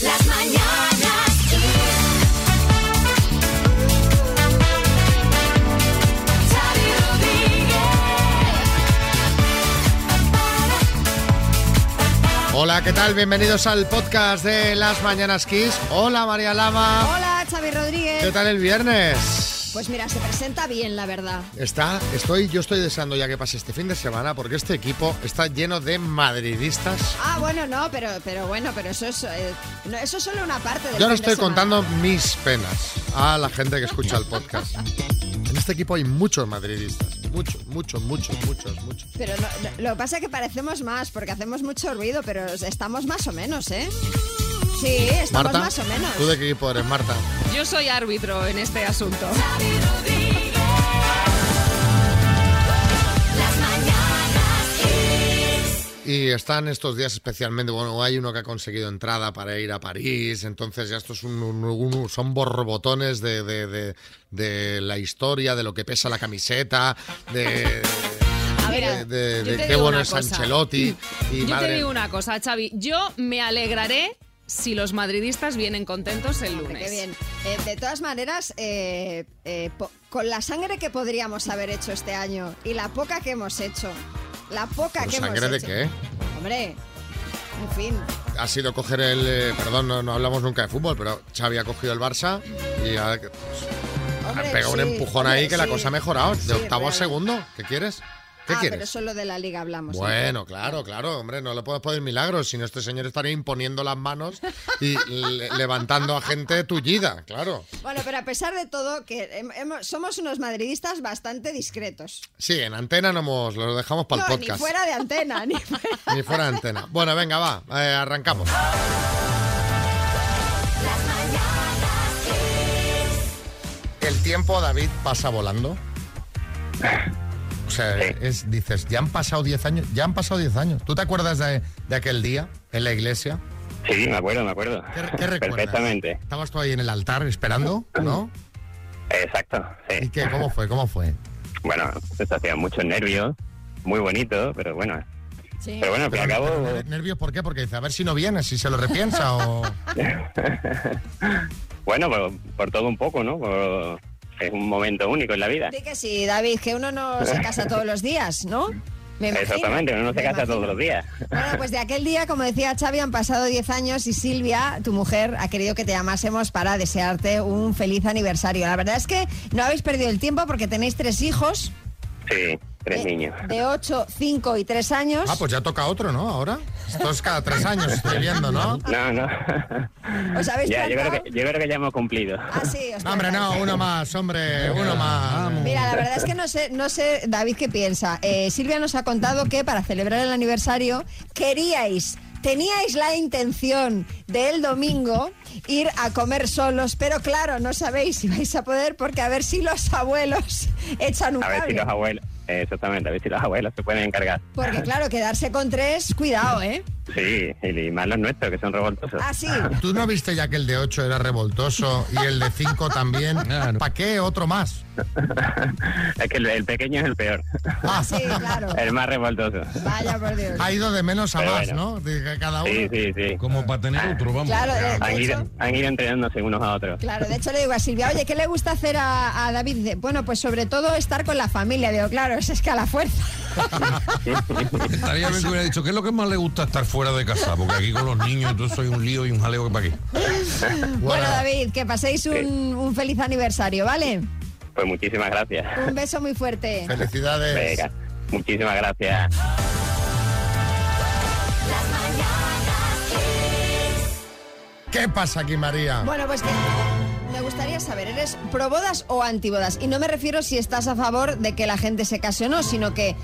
Las mañanas Kiss. Xavi Rodríguez. Hola, ¿qué tal? Bienvenidos al podcast de Las Mañanas Kiss. Hola, María Lama. Hola, Xavi Rodríguez. ¿Qué tal el viernes? Pues mira, se presenta bien, la verdad. Está, estoy, yo estoy deseando ya que pase este fin de semana porque este equipo está lleno de madridistas. Ah, bueno, no, pero, pero bueno, pero eso es, eh, no, eso es solo una parte del Yo no de estoy contando mis penas a la gente que escucha el podcast. En este equipo hay muchos madridistas. Muchos, muchos, muchos, muchos, muchos. Pero no- no, lo que pasa es que parecemos más, porque hacemos mucho ruido, pero estamos más o menos, ¿eh? Sí, estamos Marta, más o menos. ¿tú de qué equipo eres, Marta? Yo soy árbitro en este asunto. Xavi Rodríguez. Las mañanas Kiss. Y están estos días especialmente, bueno, hay uno que ha conseguido entrada para ir a París, entonces ya estos son, un- un- son borbotones de, de- de- de la historia, de lo que pesa la camiseta, de, A ver, de- qué bueno es cosa. Ancelotti. Y Yo madre, te digo una cosa, Xavi. Yo me alegraré si los madridistas vienen contentos el lunes. Qué bien. Eh, de todas maneras, eh, eh, po- con la sangre que podríamos haber hecho este año y la poca que hemos hecho, la poca ¿Pero que sangre hemos de hecho. qué? Hombre, en fin. Ha sido coger el... eh, perdón, no, no hablamos nunca de fútbol, pero Xavi ha cogido el Barça y ha, ha Hombre, pegado un sí, empujón hombre, ahí que la sí. cosa ha mejorado. De Sí, octavo a segundo. ¿Qué quieres? ¿Qué ah, quieres? pero solo de la liga hablamos. ¿eh? Bueno, claro, claro, hombre, no le puedes pedir milagros, sino este señor estaría imponiendo las manos y le- levantando a gente tullida, claro. Bueno, pero a pesar de todo, que hemos- somos unos madridistas bastante discretos. Sí, en antena no hemos, lo dejamos para el no, podcast. ni fuera de antena, ni fuera. Ni fuera de antena. Bueno, venga, va, eh, arrancamos. Las mañanas Kiss. El tiempo, David, pasa volando. O sea, es, dices, ya han pasado 10 años, ya han pasado 10 años. ¿Tú te acuerdas de, de aquel día en la iglesia? Sí, me acuerdo, me acuerdo. ¿Qué, qué recuerdas? Perfectamente. Estabas tú ahí en el altar esperando, ¿no? Exacto, ¿Y sí. qué? ¿Cómo fue? ¿Cómo fue? Bueno, se hacía muchos nervios, muy bonito, pero bueno. Sí. Pero bueno, al fin y al Pero, cabo, pero, ¿Nervios por qué? Porque dice, a ver si no viene, si se lo repiensa o... bueno, por, por todo un poco, ¿no? Por- es un momento único en la vida. Di que sí, David, que uno no se casa todos los días, ¿no? Me imagino, Exactamente, uno no se casa imagino. todos los días. Bueno, pues de aquel día, como decía Xavi, han pasado 10 años y Silvia, tu mujer, ha querido que te llamásemos para desearte un feliz aniversario. La verdad es que no habéis perdido el tiempo porque tenéis tres hijos. Sí, tres de- niños. De 8, 5 y 3 años. Ah, pues ya toca otro, ¿no? Ahora. Esto es cada tres años, estoy viendo, ¿no? No, no. ¿Os habéis ya, yo creo, que, yo creo que ya hemos cumplido. Ah, sí, os No, hombre, no, uno más, hombre, uno más. Mira, la verdad es que no sé, no sé, David, qué piensa. Eh, Silvia nos ha contado que para celebrar el aniversario queríais, teníais la intención de el domingo ir a comer solos, pero claro, no sabéis si vais a poder porque a ver si los abuelos echan un A ver si los abuelos, eh, exactamente, a ver si los abuelos se pueden encargar. Porque claro, quedarse con tres, cuidado, ¿eh? Sí, y más los nuestros, que son revoltosos. Ah, sí. ¿Tú no viste ya que el de 8 era revoltoso y el de 5 también? ¿Para qué otro más? es que el, el pequeño es el peor. Ah, Sí, claro. el más revoltoso. Vaya por Dios. Ha ido de menos a Pero más, bueno. ¿no? De cada uno. Sí, sí, sí. Como para tener otro, vamos. Claro, de, de Han hecho, ido, han ido entrenándose unos a otros. Claro, de hecho le digo a Silvia, oye, ¿qué le gusta hacer a, a David? Dice, bueno, pues sobre todo estar con la familia. Digo, claro, es que a la fuerza. Estaría bien que hubiera dicho, ¿qué es lo que más le gusta estar fuera de casa? Porque aquí con los niños, entonces soy un lío y un jaleo que para aquí. Bueno, David, que paséis un, un feliz aniversario, ¿vale? Pues muchísimas gracias. Un beso muy fuerte. Felicidades. Venga, muchísimas gracias. ¿Qué pasa aquí, María? Bueno, pues que gustaría saber, ¿eres pro bodas o antibodas? Y no me refiero si estás a favor de que la gente se case o no, sino que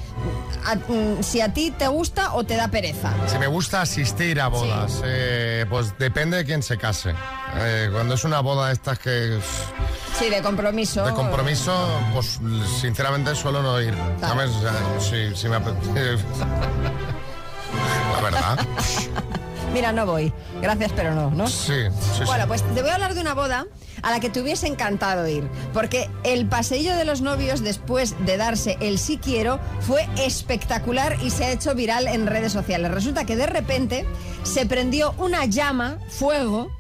a- mm, si a ti te gusta o te da pereza. Si me gusta asistir a bodas, eh, pues depende de quién se case. Eh, cuando es una boda de estas que Sí, de compromiso. de compromiso, pues sinceramente suelo no ir. ¿Sabes? O sea, si, si me. La verdad. Mira, no voy. Gracias, pero no, ¿no? Sí, sí, sí. Bueno, pues te voy a hablar de una boda a la que te hubiese encantado ir, porque el paseillo de los novios después de darse el sí quiero fue espectacular y se ha hecho viral en redes sociales. Resulta que de repente se prendió una llama, fuego,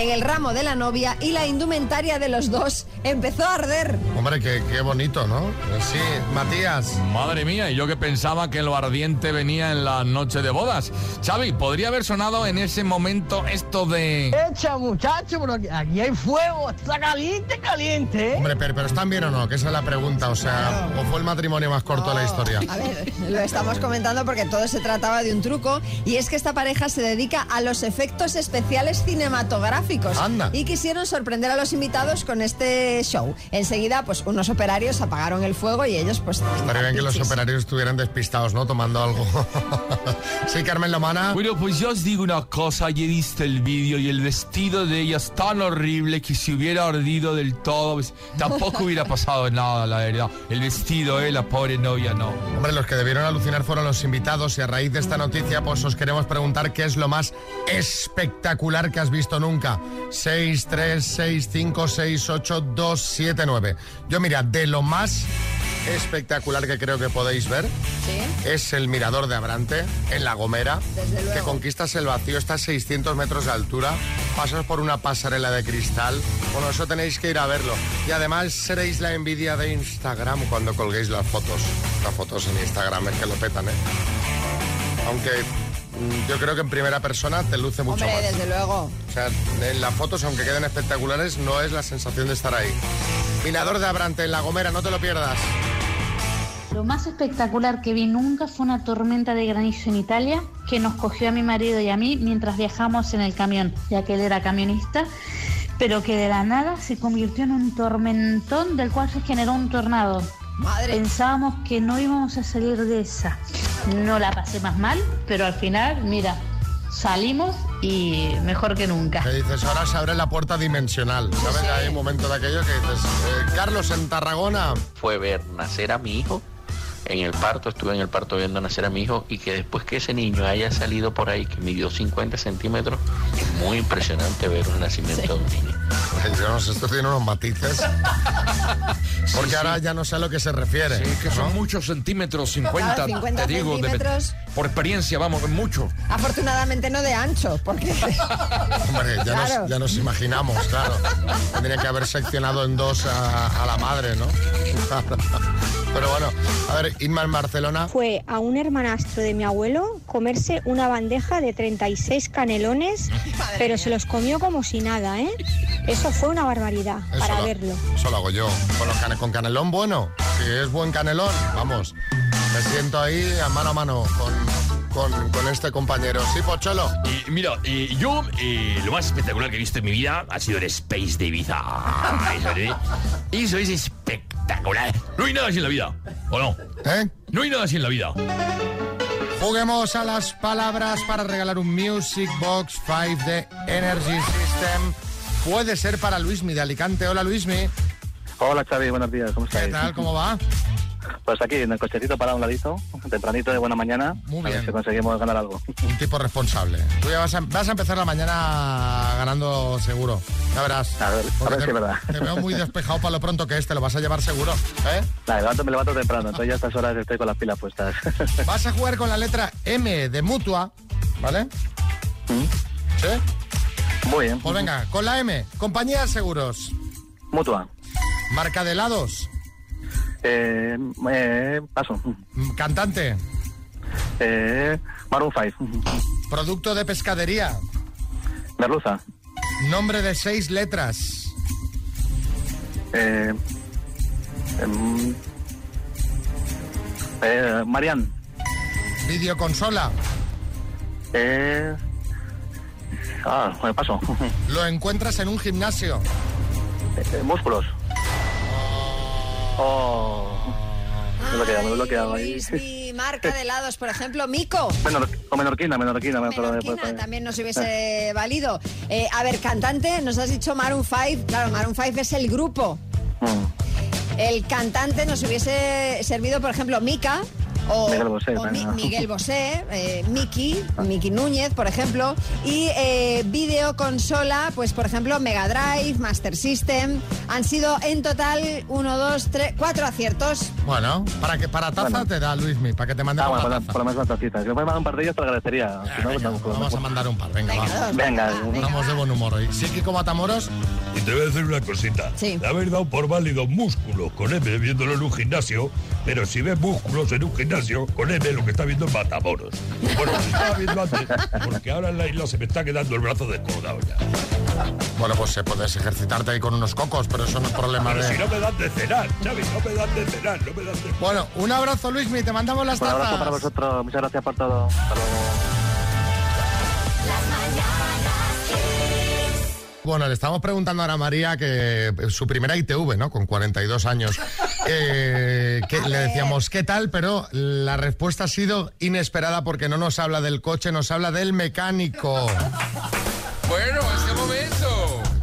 en el ramo de la novia y la indumentaria de los dos empezó a arder. Hombre, qué, qué bonito, ¿no? Pues Sí, Matías. Madre mía, y yo que pensaba que lo ardiente venía en la noche de bodas. Xavi, podría haber sonado en ese momento esto de... Echa, muchacho, pero aquí, aquí hay fuego, está caliente, caliente, ¿eh? Hombre, pero, pero ¿están bien o no? Que esa es la pregunta. O sea, ¿o fue el matrimonio más corto de la historia? A ver, lo estamos comentando porque todo se trataba de un truco y es que esta pareja se dedica a los efectos especiales cinematográficos Anda. y quisieron sorprender a los invitados con este show. Enseguida, pues unos operarios apagaron el fuego y ellos pues... Estaría bien que los operarios estuvieran despistados, ¿no? Tomando algo. sí, Carmen Lomana. Bueno, pues yo os digo una cosa, ya he visto el vídeo y el vestido de ella es tan horrible que si hubiera ardido del todo, pues, tampoco hubiera pasado nada, la verdad. El vestido, eh, la pobre novia, no. Hombre, los que debieron alucinar fueron los invitados y a raíz de esta noticia pues os queremos preguntar qué es lo más espectacular que has visto nunca. 6, 3, 6, 5, 6, 8, 2, 7, 9. Yo mira, de lo más espectacular que creo que podéis ver Sí. es el mirador de Abrante en La Gomera, que conquistas el vacío, está a 600 metros de altura, pasas por una pasarela de cristal, bueno, eso tenéis que ir a verlo. Y además seréis la envidia de Instagram cuando colguéis las fotos. Las fotos en Instagram es que lo petan, ¿eh? Aunque yo creo que en primera persona te luce mucho Hombre, más. desde luego. O sea, en las fotos, aunque queden espectaculares, no es la sensación de estar ahí. Mirador de Abrante en La Gomera, no te lo pierdas. Lo más espectacular que vi nunca fue una tormenta de granizo en Italia que nos cogió a mi marido y a mí mientras viajamos en el camión, ya que él era camionista, pero que de la nada se convirtió en un tormentón del cual se generó un tornado. Madre. Pensábamos que no íbamos a salir de esa. No la pasé más mal, pero al final, mira, salimos y mejor que nunca. Que dices, ahora se abre la puerta dimensional. ¿Sabes? Hay un momento de aquello que dices, eh, Carlos, en Tarragona. fue ver nacer a mi hijo en el parto, estuve en el parto viendo nacer a mi hijo y que después que ese niño haya salido por ahí, que midió 50 centímetros, es muy impresionante ver un nacimiento de un niño. Ay, yo no sé, esto tiene unos matices. Porque ahora ya no sé a lo que se refiere. Sí, que son ¿no? muchos centímetros, 50, Claro, 50 te digo, de- centímetros. por experiencia, vamos, es mucho. Afortunadamente no de ancho, porque... Hombre, ya, Claro. nos, ya nos imaginamos, claro. Tendría que haber seccionado en dos a, a la madre, ¿no? Pero bueno, a ver, Inma en Barcelona. Fue a un hermanastro de mi abuelo comerse una bandeja de 36 canelones, pero se los comió como si nada, ¿eh? Eso fue una barbaridad Eso para lo- verlo. Eso lo hago yo. Con, los cane- con canelón bueno. Si es buen canelón, vamos. Me siento ahí a mano a mano con, con, con este compañero. Sí, Pocholo. Y mira, eh, yo eh, lo más espectacular que he visto en mi vida ha sido el Space de Ibiza. Eso, ¿eh? Eso es espectacular. No hay nada así en la vida, ¿o no? ¿Eh? No hay nada así en la vida. Juguemos a las palabras para regalar un Music Box 5 de Energy System. Puede ser para Luismi de Alicante. Hola, Luismi. Hola Xavi, buenos días, ¿cómo ¿Qué estáis? tal? ¿Cómo va? Pues aquí en el cochecito para un ladito, tempranito de buena mañana, Muy a ver bien. si conseguimos ganar algo. Un tipo responsable. Tú ya vas a, vas a empezar la mañana ganando seguro. Ya verás. A ver, a ver te, si es verdad. te veo muy despejado para lo pronto que es. Te lo vas a llevar seguro. ¿eh? Me levanto, me levanto temprano, entonces ya a estas horas estoy con las pilas puestas. Vas a jugar con la letra M de mutua. ¿Vale? ¿Sí? Muy bien. Pues venga, con la M. Compañía de seguros. Mutua. Marca de helados. Eh, eh, paso. Cantante. Eh, Maroon 5. Producto de pescadería. Merluza. Nombre de seis letras. Eh, em, eh, Marian. Videoconsola. Eh, ah, me paso. Lo encuentras en un gimnasio. Eh, músculos. Oh. Me he bloqueado, me he bloqueado ahí. Luismi, marca de helados, por ejemplo, Mico. Menor, o menorquina, menorquina. Menorquina también nos hubiese valido. Eh, a ver, cantante, nos has dicho Maroon 5. Claro, Maroon 5 es el grupo. Mm. El cantante nos hubiese servido, por ejemplo, Mika o, Miguel Bosé, o Mi- venga. Miguel Bosé, eh, Miki, Miki Núñez, por ejemplo, y eh, videoconsola, pues por ejemplo Mega Drive, Master System, han sido en total uno, dos, tres, cuatro aciertos. Bueno, para que para taza Bueno. te da Luismi, para que te mande Ah, una bueno, por, taza. por lo menos una tacita. Si me puedes mandar un par de ellos, te lo agradecería. Si no, pues tampoco- Vamos a mandar un par, venga, va. Venga, Vamos de buen humor hoy. Sí, Kiko Matamoros. Y te voy a decir una cosita. Sí. De haber dado por válido músculos con M viéndolo en un gimnasio, pero si ves músculos en un gimnasio, con M lo que está viendo es Matamoros. Bueno, se estaba viendo antes, porque ahora en la isla se me está quedando el brazo descolgado ya. Bueno, pues eh, puedes ejercitarte ahí con unos cocos, pero eso no es problema Pero de... si no me dan de cenar, Xavi, no me dan de cenar, no me dan de Bueno, un abrazo, Luismi, te mandamos las Un abrazo para vosotros. Muchas gracias por todo. Hasta luego. Bueno, le estamos preguntando ahora a María que eh, su primera ITV, ¿no? Con 42 años. Eh, que le decíamos, ¿qué tal? Pero la respuesta ha sido inesperada porque no nos habla del coche, nos habla del mecánico. Bueno.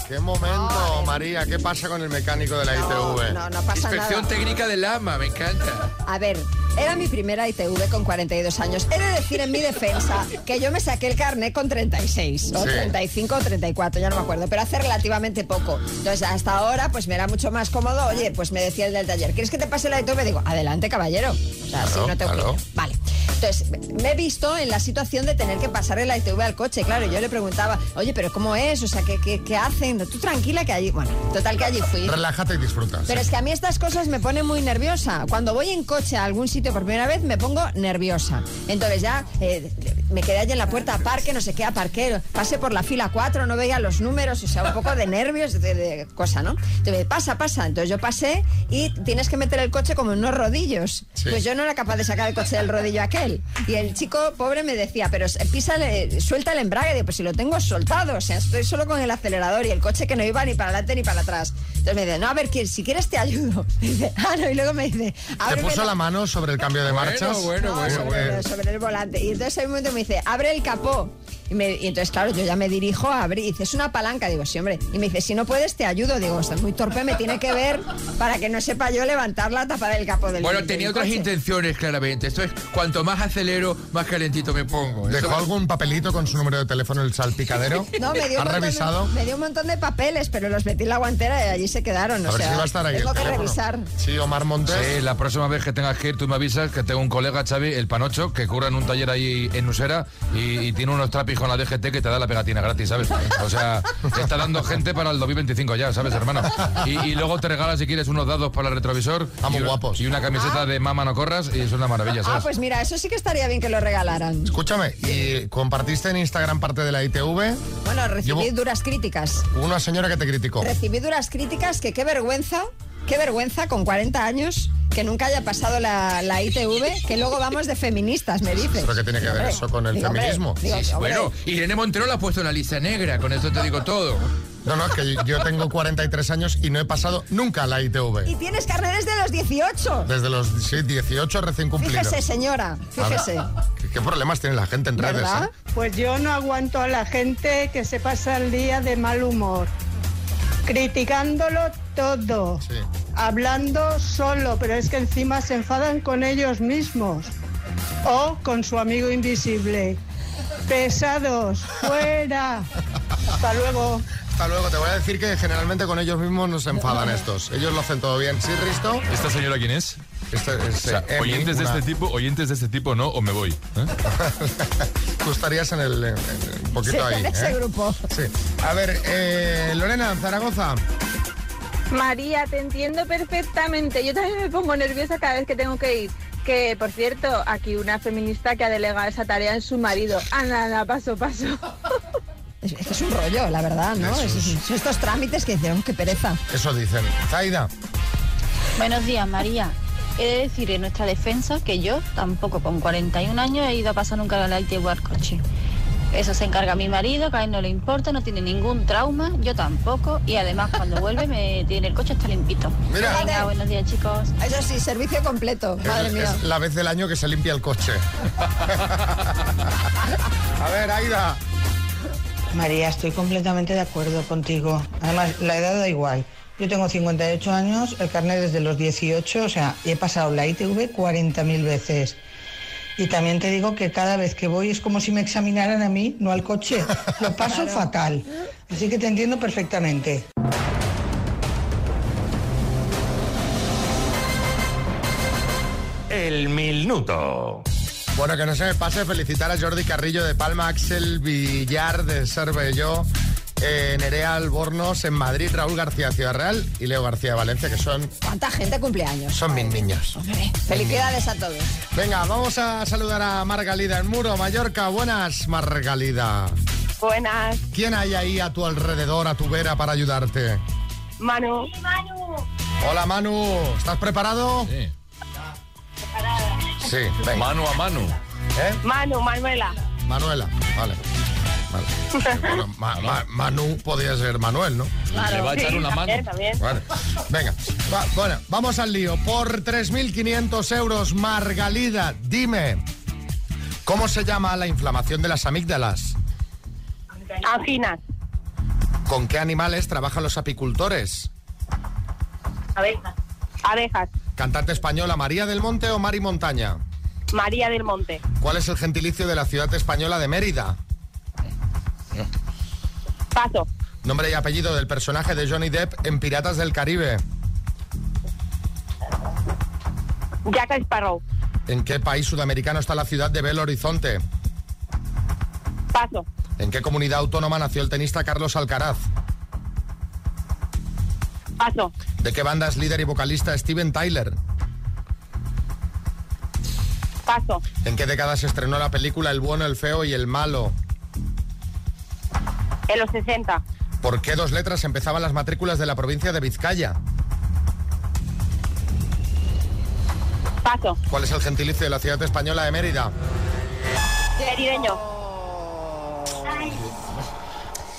¿Qué momento, María? ¿Qué pasa con el mecánico de la ITV? No, no pasa Inspección nada. técnica del AMA, me encanta. A ver, era mi primera ITV con 42 años. He de decir en mi defensa que yo me saqué el carnet con 36, o Sí. 35 o 34, ya no me acuerdo, pero hace relativamente poco. Entonces, hasta ahora, pues me era mucho más cómodo. Oye, pues me decía el del taller, ¿quieres que te pase la ITV? Digo, adelante, caballero. O sea, Claro, si no tengo claro. Vale. Entonces, me he visto en la situación de tener que pasarle la ITV al coche. Claro, yo le preguntaba, oye, pero ¿cómo es? O sea, ¿qué, qué, qué hacen? Tú tranquila que allí... Bueno, total que allí fui. Relájate y disfruta. Pero es que a mí estas cosas me ponen muy nerviosa. Cuando voy en coche a algún sitio por primera vez me pongo nerviosa. Entonces ya eh, me quedé allí en la puerta, parque, no sé qué, aparqué, pasé por la fila 4, no veía los números, o sea, un poco de nervios, de, de cosa, ¿no? Entonces, pasa, pasa. Entonces yo pasé y tienes que meter el coche como en unos rodillos. Sí. Pues yo no era capaz de sacar el coche del rodillo aquel. Y el chico pobre me decía, pero písale, suelta el embrague. Digo, pues si lo tengo soltado, o sea, estoy solo con el acelerador y el coche que no iba ni para adelante ni para atrás. Entonces me dice, no, a ver, si quieres te ayudo. Dice, ah, no, y luego me dice, ¿Te puso la mano sobre el cambio de marchas? bueno, no, bueno, sobre, bueno. sobre el volante. Y entonces hay un momento me dice, abre el capó. Y, me- y entonces, claro, yo ya me dirijo a abrir. Y dice, es una palanca. Digo, sí, hombre. Y me dice, si no puedes, te ayudo. Digo, estás muy torpe, me tiene que ver para que no sepa yo levantar la tapa del capó del Bueno, del tenía otras coche". intenciones, claramente. Esto es, cuanto más acelero, más calentito me pongo. ¿Dejó Eso- algún papelito con su número de teléfono en el salpicadero? No, me dio, ¿Has un montón revisado? De, me dio un montón de papeles, pero los metí en la guantera y allí se quedaron. A o ver sea, si va a estar ahí tengo que teléfono. revisar. Sí, Omar Montes. Sí, la próxima vez que tengas que ir, tú me avisas que tengo un colega, Xavi, el Panocho, que curra en un taller ahí en Usera y, y tiene unos trapis con la DGT que te da la pegatina gratis, ¿sabes? O sea, te está dando gente para el 2025 ya, ¿sabes, hermano? Y, y luego te regala, si quieres, unos dados para el retrovisor. Ah, muy y, guapos. Y una camiseta de Mama no corras y es una maravilla, Ah, ¿sabes? pues mira, eso sí que estaría bien que lo regalaran. Escúchame, ¿y compartiste en Instagram parte de la ITV? Bueno, recibí Llevo- duras críticas. Una señora que te criticó. Recibí duras críticas que qué vergüenza, qué vergüenza con 40 años que nunca haya pasado la, la ITV, que luego vamos de feministas, me dices. ¿Pero qué tiene que ver Hombre, eso con el digo, hombre, feminismo? digo, Sí, hombre, bueno, Irene Montero la ha puesto en la lista negra, con eso te digo todo. No, no, es que yo tengo 43 años y no he pasado nunca la Y ITV. tienes carnet desde los 18. Desde los sí, 18 recién cumplidos. Fíjese, señora, fíjese. ¿qué, qué problemas tiene la gente en redes? Eh? Pues yo no aguanto a la gente que se pasa el día de mal humor, criticándolo todo, Sí. hablando solo, pero es que encima se enfadan con ellos mismos o con su amigo invisible. Pesados, fuera. Hasta luego. Hasta luego, te voy a decir que generalmente con ellos mismos nos enfadan estos. Ellos lo hacen todo bien. ¿Sí, Risto? ¿Esta señora quién es? Este es O sea, eh, Emi, oyentes de este tipo, oyentes de este tipo no, o me voy. ¿eh? Tú estarías en el, en- en- un poquito Sí, ahí. en ese ¿eh? grupo. Sí. A ver, eh, Lorena, Zaragoza. María, te entiendo perfectamente. Yo también me pongo nerviosa cada vez que tengo que ir. Que, por cierto, aquí una feminista que ha delegado esa tarea en su marido. Anda, anda, paso, paso. Es, es que es un rollo, la verdad, ¿no? Es- es. son estos trámites que dicen, "Oh, qué pereza. Eso dicen. Zaida. Buenos días, María. He de decir en nuestra defensa que yo tampoco con 41 años he ido a pasar nunca la ITV al coche. Eso se encarga mi marido, que a él no le importa, no tiene ningún trauma, yo tampoco, y además cuando vuelve me tiene el coche está limpito. Mira. Venga, buenos días chicos. Eso sí, servicio completo, madre es, mía. es la vez del año que se limpia el coche. A ver, Aida. María, estoy completamente de acuerdo contigo. Además, la edad da igual. Yo tengo 58 años, el carnet desde los 18, o sea, he pasado la ITV 40.000 veces. Y también te digo que cada vez que voy es como si me examinaran a mí, no al coche. Lo paso fatal. Así que te entiendo perfectamente. El minuto. Bueno, que no se me pase felicitar a Jordi Carrillo de Palma, Axel Villar de Cervelló, eh, Nerea Albornoz en Madrid, Raúl García de Ciudad Real y Leo García de Valencia, que son, ¿Cuánta gente cumpleaños? son mis niños. Felicidades a todos. Venga, vamos a saludar a Margalida en Muro, Mallorca. Buenas, Margalida. Buenas. ¿Quién hay ahí a tu alrededor, a tu vera, para ayudarte? Manu. Manu. Hola, Manu. ¿Estás preparado? Sí. Sí, venga. Mano a mano. ¿Eh? Manu, Manuela. Manuela, vale. Vale. Bueno, Ma- Ma- Manu podría ser Manuel, ¿no? Le va a echar una mano. También, también. Vale. Venga, va- bueno, vamos al lío. Por 3.500 euros, Margalida, dime, ¿cómo se llama la inflamación de las amígdalas? Anginas. ¿Con qué animales trabajan los apicultores? Abejas. Abejas. ¿Cantante española María del Monte o Mari Montaña? María del Monte. ¿Cuál es el gentilicio de la ciudad española de Mérida? Paso. Nombre y apellido del personaje de Johnny Depp en Piratas del Caribe. Jack Sparrow. ¿En qué país sudamericano está la ciudad de Belo Horizonte? Paso. ¿En qué comunidad autónoma nació el tenista Carlos Alcaraz? Paso. ¿De qué banda es líder y vocalista Steven Tyler? Paso. ¿En qué década se estrenó la película El bueno, el feo y el malo? En los 60. ¿Por qué dos letras empezaban las matrículas de la provincia de Vizcaya? Paso. ¿Cuál es el gentilicio de la ciudad española de Mérida? Merideño.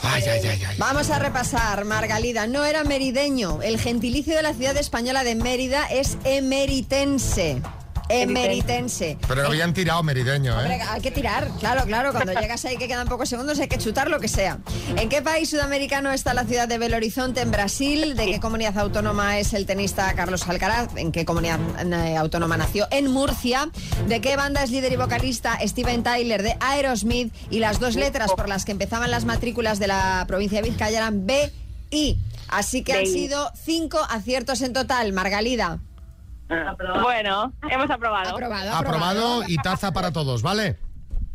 Ay, ay, ay, ay. Vamos a repasar, Margalida. No era merideño. El gentilicio de la ciudad española de Mérida es emeritense. Emeritense. Pero lo habían tirado merideño, Hombre, ¿eh? hay que tirar, claro, claro. Cuando llegas ahí que quedan pocos segundos hay que chutar lo que sea. ¿En qué país sudamericano está la ciudad de Belo Horizonte en Brasil? ¿De qué comunidad autónoma es el tenista Carlos Alcaraz? ¿En qué comunidad eh, autónoma nació? En Murcia. ¿De qué banda es líder y vocalista Steven Tyler de Aerosmith? Y las dos letras por las que empezaban las matrículas de la provincia de Vizcaya eran B y. Así que han sido cinco aciertos en total, Margalida. Bueno, hemos aprobado. Aprobado, Aprobado y taza para todos, ¿vale?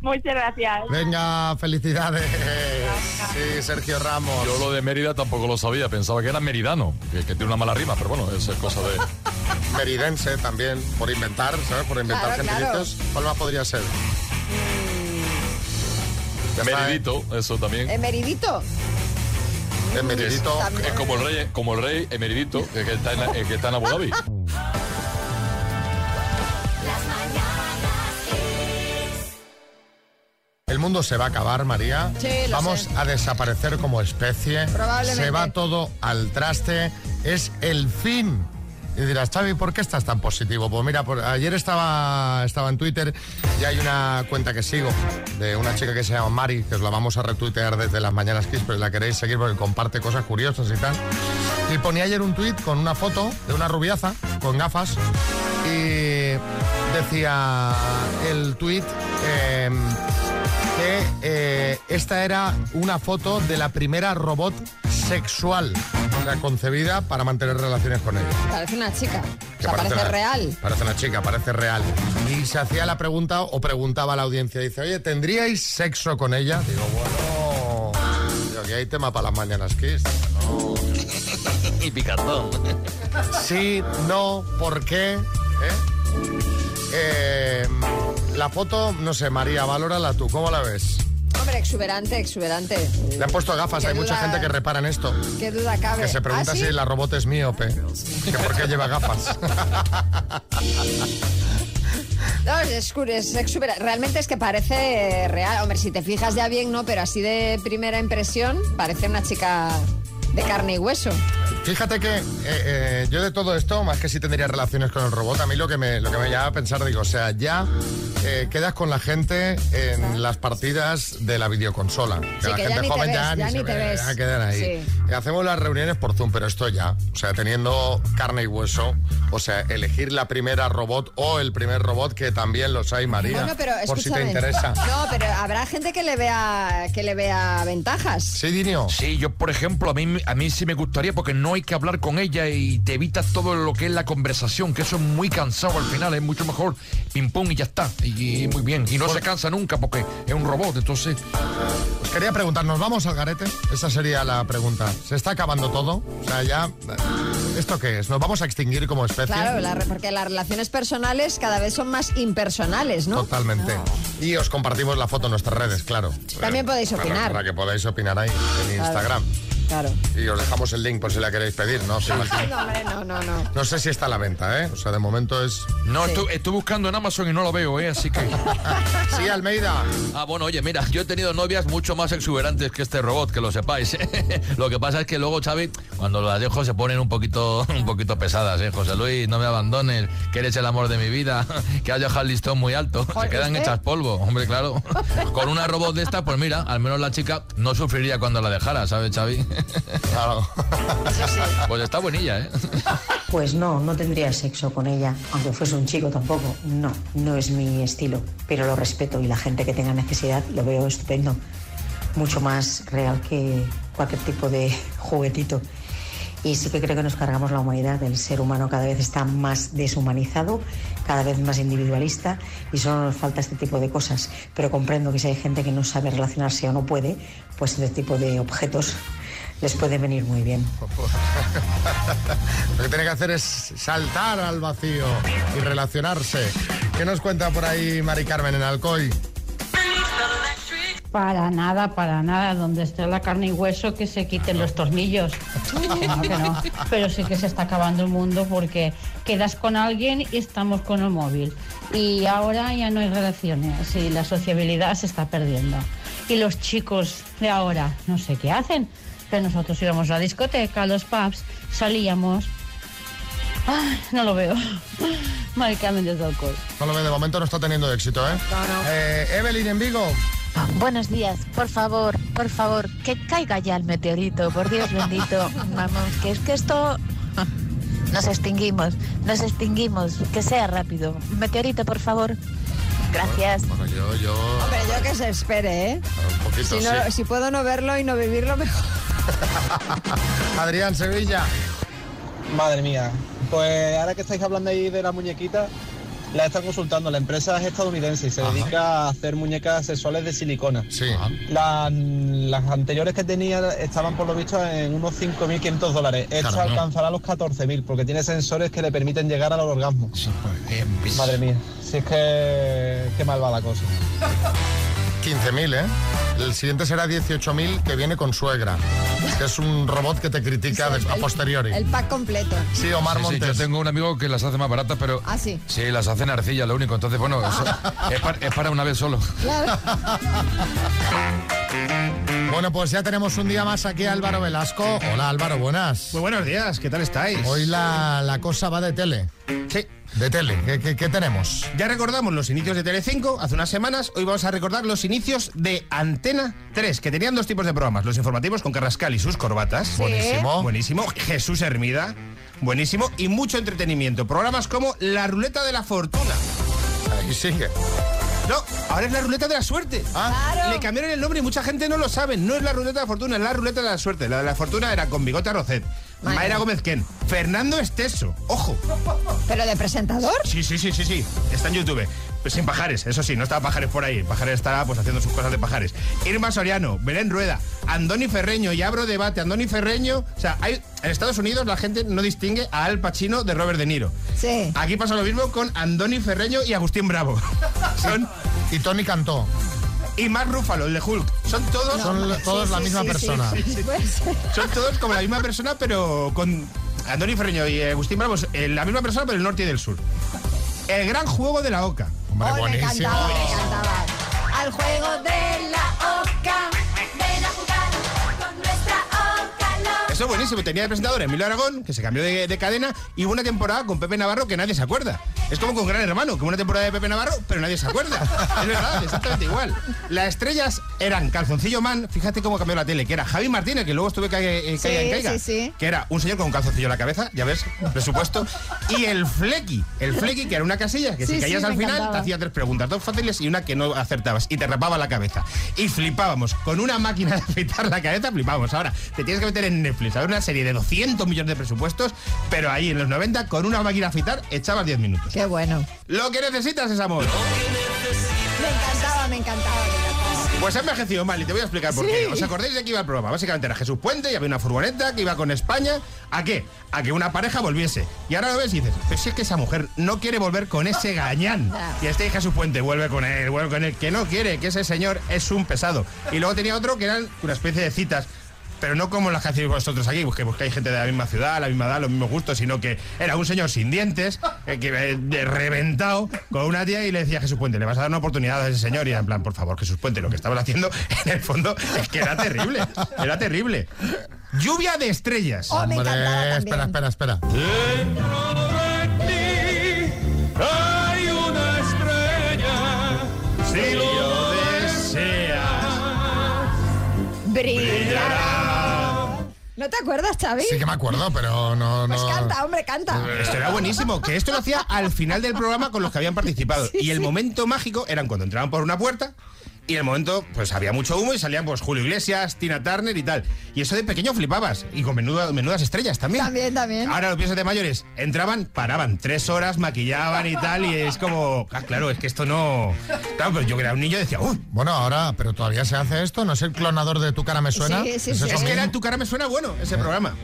Muchas gracias. Venga, felicidades. Sí, Sergio Ramos. Yo lo de Mérida tampoco lo sabía, pensaba que era meridano, que, que tiene una mala rima, pero bueno, eso es cosa de... Meridense también, por inventar, ¿sabes? Por inventar Claro, claro. gentilicios. ¿Cuál más podría ser? Está, ¿eh? Meridito, eso también. ¿Emeridito? El meridito. Es como el rey, como el rey emeridito, que, que está en, que está en Abu Dhabi. Mundo se va a acabar, María. Sí, lo Vamos sé. a desaparecer como especie. Probablemente. Se va todo al traste. Es el fin. Y dirás, Xavi, ¿por qué estás tan positivo? Pues mira, por- ayer estaba, estaba en Twitter y hay una cuenta que sigo de una chica que se llama Mari, que os la vamos a retuitear desde las mañanas Kiss, pero la queréis seguir porque comparte cosas curiosas y tal. Y ponía ayer un tuit con una foto de una rubiaza con gafas y decía el tuit eh, que eh, esta era una foto de la primera robot sexual, o sea, concebida para mantener relaciones con ella. Parece una chica. O Que sea, parece una- real. Parece una chica, parece real. Y se hacía la pregunta o preguntaba a la audiencia, dice, oye, ¿tendríais sexo con ella? Digo, bueno, digo, que hay tema para las mañanas, Kiss. No. Y picantón. Sí, no, ¿por qué? ¿Eh? Eh, la foto, no sé, María, valórala tú, ¿cómo la ves? Hombre, exuberante, exuberante. Le han puesto gafas, hay mucha gente que repara en esto. Qué duda cabe. Que se pregunta ¿Ah, sí? si la robot es míope. Que por qué lleva gafas. No, es, es exuberante. Realmente es que parece real. Hombre, si te fijas ya bien, no, pero así de primera impresión parece una chica de carne y hueso. Fíjate que eh, eh, yo de todo esto, más que si tendría relaciones con el robot, a mí lo que me, lo que me lleva a pensar, digo, o sea, ya eh, quedas con la gente en las partidas de la videoconsola. Que Sí, la que ya gente ni te joven ves, ya, ya ni ni se te ve, ves. ya quedan ahí. Sí. Y hacemos las reuniones por Zoom, pero esto ya, o sea, teniendo carne y hueso, o sea, elegir la primera robot o el primer robot, que también los hay, María, Bueno, pero por si te interesa. No, pero habrá gente que le vea que le vea ventajas. Sí, Dinio. Sí, yo por ejemplo, a mí, a mí sí me gustaría porque no hay que hablar con ella y te evitas todo lo que es la conversación, que eso es muy cansado al final, es mucho mejor pim pum y ya está. Y, y muy bien. Y no se cansa nunca porque es un robot, entonces... Os quería preguntar, ¿nos vamos al garete? Esa sería la pregunta. ¿Se está acabando todo? O sea, ya... ¿Esto qué es? ¿Nos vamos a extinguir como especie? Claro, la porque las relaciones personales cada vez son más impersonales, ¿no? Totalmente. Y os compartimos la foto en nuestras redes, claro. También podéis opinar. Para, que podáis opinar ahí, en Claro. Instagram. Claro. Y os dejamos el link por si la queréis pedir, ¿no? Sí, no, hombre, no, no, no. No sé si está a la venta, ¿eh? O sea, de momento es... No, estoy, estoy buscando en Amazon y no lo veo, ¿eh? Así que... sí, Almeida. Ah, bueno, oye, mira, yo he tenido novias mucho más exuberantes que este robot, que lo sepáis. lo que pasa es que luego, Xavi, cuando las dejo se ponen un poquito, un poquito pesadas, ¿eh? José Luis, no me abandones, que eres el amor de mi vida, que has dejado el listón muy alto, se quedan ¿usted? hechas polvo, hombre, claro. Con una robot de esta, pues mira, al menos la chica no sufriría cuando la dejara, ¿sabes, Xavi? Claro. Pues está buenilla, ¿eh? Pues no, no tendría sexo con ella, aunque fuese un chico tampoco. No, no es mi estilo, pero lo respeto y la gente que tenga necesidad lo veo estupendo. Mucho más real que cualquier tipo de juguetito. Y sí que creo que nos cargamos la humanidad. El ser humano cada vez está más deshumanizado, cada vez más individualista y solo nos falta este tipo de cosas. Pero comprendo que si hay gente que no sabe relacionarse o no puede, pues este tipo de objetos les puede venir muy bien. Lo que tiene que hacer es saltar al vacío y relacionarse. ¿Qué nos cuenta por ahí Mari Carmen en Alcoy? Para nada, para nada. Donde esté la carne y hueso, que se quiten los tornillos. No, que no. Pero sí que se está acabando el mundo porque quedas con alguien y estamos con el móvil. Y ahora ya no hay relaciones y la sociabilidad se está perdiendo. Y los chicos de ahora, no sé qué hacen. Nosotros íbamos a la discoteca, a los pubs, salíamos. Ay, no lo veo. Mari Carmen desde alcohol. No lo ve, de momento no está teniendo éxito, ¿eh? Eh, Evelyn en Vigo. Buenos días, por favor, por favor, que caiga ya el meteorito, por Dios bendito. Vamos, que es que esto nos extinguimos, nos extinguimos, que sea rápido. Meteorito, por favor. Gracias. Bueno, yo, yo... Hombre, yo que se espere, ¿eh? Un poquito, Si, no- sí. si puedo no verlo y no vivirlo, mejor. Adrián Sevilla. Madre mía. Pues ahora que estáis hablando ahí de la muñequita, la están consultando. La empresa es estadounidense y se dedica a hacer muñecas sexuales de silicona. Sí. Las, las anteriores que tenía estaban por lo visto en unos 5.500 dólares. Esta Claro, ¿no? alcanzará los 14.000 porque tiene sensores que le permiten llegar al orgasmo. Madre mía, si es que qué mal va la cosa. 15.000, ¿eh? El siguiente será 18.000 que viene con suegra. Que es un robot que te critica de- a posteriori. El pack completo. Sí, Omar Sí, sí, Montes. yo tengo un amigo que las hace más baratas, pero... Ah, sí. Sí, las hace en arcilla, lo único. Entonces, bueno, eso es, para, es para una vez solo. Claro. Bueno, pues ya tenemos un día más aquí a Álvaro Velasco. Hola Álvaro, buenas. Muy buenos días, ¿qué tal estáis? Hoy la, la cosa va de tele. Sí. De tele. ¿Qué, qué- qué tenemos? Ya recordamos los inicios de Telecinco hace unas semanas. Hoy vamos a recordar los inicios de Antena 3, que tenían dos tipos de programas. Los informativos con Carrascal y sus corbatas. Buenísimo. Buenísimo. Jesús Hermida. Buenísimo. Y mucho entretenimiento. Programas como La Ruleta de la Fortuna. Ahí sigue. No, ahora es la ruleta de la suerte. Claro. Le cambiaron el nombre y mucha gente no lo sabe. No es la ruleta de la fortuna, es la ruleta de la suerte. La de la fortuna era con Bigote Rocet, Madre. Mayra Gómez Ken, Fernando Esteso. Ojo. ¿Pero de presentador? Sí, sí, sí, sí, sí. Está en YouTube. Pues sin pajares, eso sí, no estaba pajares por ahí. Pajares estaba pues haciendo sus cosas de pajares. Irma Soriano, Belén Rueda, Andoni Ferreño, y abro debate, Andoni Ferreño. O sea, hay, en Estados Unidos la gente no distingue a Al Pacino de Robert De Niro. Sí. Aquí pasa lo mismo con Andoni Ferreño y Agustín Bravo. Son, Y Tony cantó. y Mark Ruffalo, el de Hulk. Son todos. Son todos la misma sí, persona. Son todos como la misma persona, pero con Andoni Ferreño y Agustín Bravo, eh, la misma persona, pero del norte y del sur. El gran juego de la OCA. Hombre, Hoy me buenísimo. encantaba, me encantaba. Al juego de la oca. Ven a jugar con nuestra Oca Eso es buenísimo. Tenía de presentador Emilio Aragón, que se cambió de, de cadena, y hubo una temporada con Pepe Navarro que nadie se acuerda. Es como con Gran Hermano, que una temporada de Pepe Navarro, pero nadie se acuerda. Es verdad, exactamente igual. Las estrellas eran Calzoncillo Man, fíjate cómo cambió la tele, que era Javi Martínez, que luego estuve que eh, Sí, caiga en caiga, sí, sí. que era un señor con un calzoncillo en la cabeza, ya ves, presupuesto, y el Flecky, el Flecky, que era una casilla, que si caías al final encantaba. te hacía tres preguntas, dos fáciles y una que no acertabas, y te rapaba la cabeza. Y flipábamos, con una máquina de afeitar la cabeza flipábamos. Ahora, te tienes que meter en Netflix a ver una serie de 200 millones de presupuestos, pero ahí en los 90, con una máquina de afeitar, echabas 10 minutos. Qué bueno. Lo que necesitas es amor. Me encantaba, me encantaba. Pues ha envejecido mal y te voy a explicar por qué. ¿Os acordáis de qué iba el programa? Básicamente era Jesús Puente y había una furgoneta que iba con España. ¿A qué? A que una pareja volviese. Y ahora lo ves y dices, pero si es que esa mujer no quiere volver con ese gañán. Y este Jesús Puente vuelve con él, vuelve con él, que no quiere, que ese señor es un pesado. Y luego tenía otro que eran una especie de citas. Pero no como las que hacéis vosotros aquí, pues que buscáis gente de la misma ciudad, la misma edad, los mismos gustos, sino que era un señor sin dientes, eh, que eh, reventado, con una tía y le decía a Jesús Puente, le vas a dar una oportunidad a ese señor. Y era en plan, por favor, Jesús Puente, lo que estabas haciendo en el fondo es que era terrible, era terrible. Lluvia de estrellas. Oh, me Hombre, espera, espera, espera. Hay una estrella. Si lo deseas. Brillará. ¿No te acuerdas, Xavi? Sí que me acuerdo, pero no... Pues no... canta, hombre, canta. Esto era buenísimo, que esto lo hacía al final del programa con los que habían participado. y el momento mágico eran cuando entraban por una puerta y el momento, pues había mucho humo y salían pues Julio Iglesias, Tina Turner y tal. Y eso de pequeño flipabas. Y con menuda- menudas estrellas también. También, también. Ahora lo piensas de mayores. Entraban, paraban tres horas, maquillaban y tal. Y es como, ah, claro, es que esto no. Claro, pero yo que era un niño decía, uy. Bueno, ahora, pero todavía se hace esto, ¿no es el clonador de Tu cara me suena? Sí, sí, ¿Es sí. eso Es que era en tu cara me suena bueno ese programa.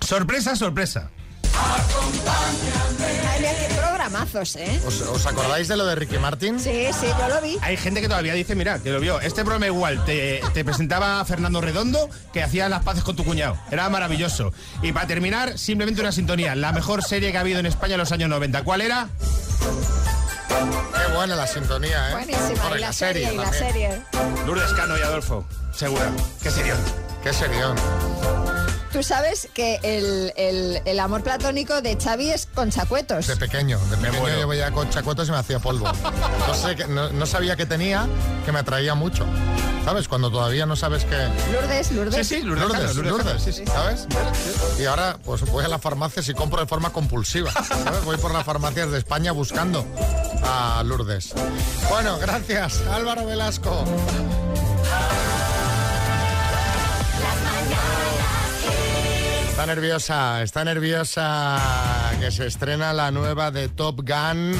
Sorpresa, sorpresa. Ay, mira, qué programazos, ¿eh? ¿Os, os acordáis de lo de Ricky Martin? Sí, sí, yo lo vi. Hay gente que todavía dice, mira, que lo vio. Este programa igual te, te presentaba a Fernando Redondo que hacía las paces con tu cuñado. Era maravilloso. Y para terminar, simplemente una sintonía. La mejor serie que ha habido en España en los años 90. ¿Cuál era? Qué buena la sintonía, ¿eh? Buenísima. Y la serie, y la serie. Lourdes Cano y Adolfo. Segura. Qué serión. Qué serión. Tú sabes que el, el- el amor platónico de Xavi es con chacuetos. De pequeño, de pequeño muero. yo veía con chacuetos y me hacía polvo. No, sé, qué- no, no sabía que tenía, que me atraía mucho. ¿Sabes? Cuando todavía no sabes que... Lourdes, Lourdes. Sí, sí, Lourdes, Lourdes, Lourdes sí, sí. ¿sabes? Y ahora pues voy a las farmacias y compro de forma compulsiva. ¿sabes? Voy por las farmacias de España buscando a Lourdes. Bueno, gracias, Álvaro Velasco. Está nerviosa, está nerviosa que se estrena la nueva de Top Gun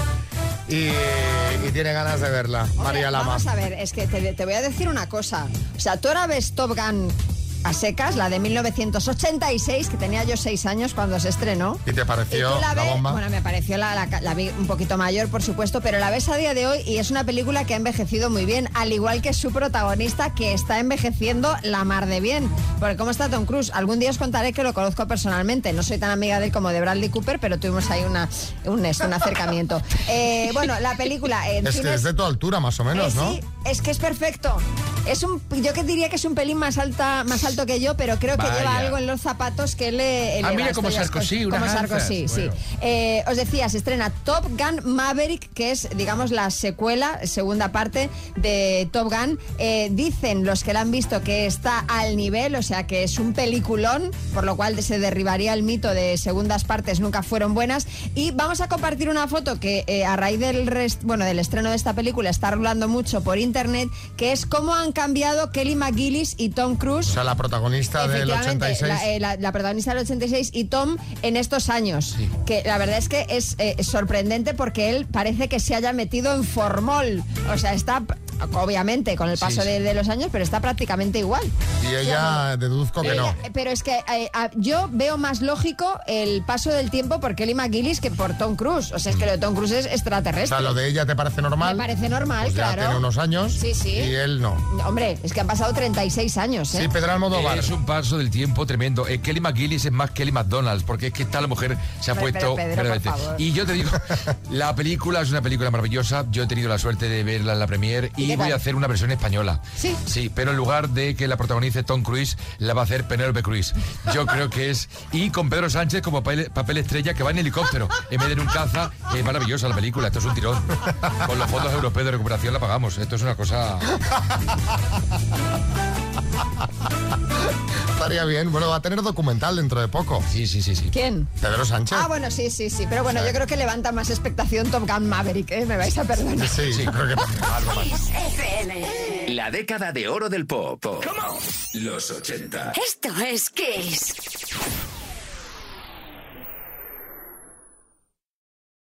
y, y tiene ganas de verla, María Lama. Vamos a ver, es que te, te voy a decir una cosa. O sea, tú ahora ves Top Gun a secas, la de 1986, que tenía yo seis años cuando se estrenó. ¿Y te Y pareció tú la bomba? bueno, me pareció la, la, la vi un poquito mayor, por supuesto, pero la ves a día de hoy y es una película que ha envejecido muy bien, al igual que su protagonista, que está envejeciendo la mar de bien. Porque ¿cómo está Tom Cruise? Algún día os contaré que lo conozco personalmente. No soy tan amiga de él como de Bradley Cooper, pero tuvimos ahí una, un, esto, un acercamiento. Eh, bueno, la película... en Es que es de tu altura, más o menos, eh, ¿no? Sí, es que es perfecto. Es un, yo que diría que es un pelín más alta, más alto que yo, pero creo que Vaya. lleva algo en los zapatos que le. Ah, mira, como Sarkozy, unas Como. Sarkozy, sí. Eh, os decía, se estrena Top Gun Maverick, que es, digamos, la secuela, segunda parte de Top Gun. Eh, dicen los que la han visto que está al nivel, o sea que es un peliculón, por lo cual se derribaría el mito de segundas partes nunca fueron buenas. Y vamos a compartir una foto que eh, a raíz del, rest- bueno, del estreno de esta película está rulando mucho por internet, que es cómo han cambiado Kelly McGillis y Tom Cruise O sea, la protagonista del Efectivamente, 86. La, eh, la- la protagonista del 86 y Tom en estos años. Que la verdad es que es eh, sorprendente porque él parece que se haya metido en formol. O sea, está, obviamente, con el paso Sí, De, de los años, pero está prácticamente igual. y ella deduzco que no. Ella- pero es que eh, a- yo veo más lógico el paso del tiempo por Kelly McGillis que por Tom Cruise. O sea, es que lo de Tom Cruise es O extraterrestre. sea, lo de ella te parece normal. Me parece normal, Pues ya claro. tiene unos años Sí, sí. y él no. Hombre, es que han pasado 36 años, ¿eh? Sí, Pedro Almodóvar. Es un paso del tiempo tremendo. Eh, Kelly McGillis es más Kelly McDonald's, porque es que esta la mujer se ha Pero, puesto. pero, Pedro, verdaderamente. por favor. Y yo te digo, la película es una película maravillosa. Yo he tenido la suerte de verla en la premier y, ¿Qué voy a hacer una versión española. Sí. Sí, pero en lugar de que la protagonice Tom Cruise, la va a hacer Penélope Cruz. Yo creo que es. Y con Pedro Sánchez como papel, papel estrella que va en helicóptero en vez de en un caza. Es maravillosa la película, esto es un tirón. Con los fondos europeos de recuperación la pagamos. Esto es una cosa. Estaría bien. Bueno, va a tener documental dentro de poco. Sí, sí, sí, sí. ¿Quién? Pedro Sánchez. Ah, bueno, sí, sí, sí. Pero bueno, yo creo que levanta más expectación Top Gun Maverick, ¿eh? Me vais a perdonar. Sí, sí, creo que algo más. Kiss FM. La década de oro del pop. Los 80. Esto es Kiss.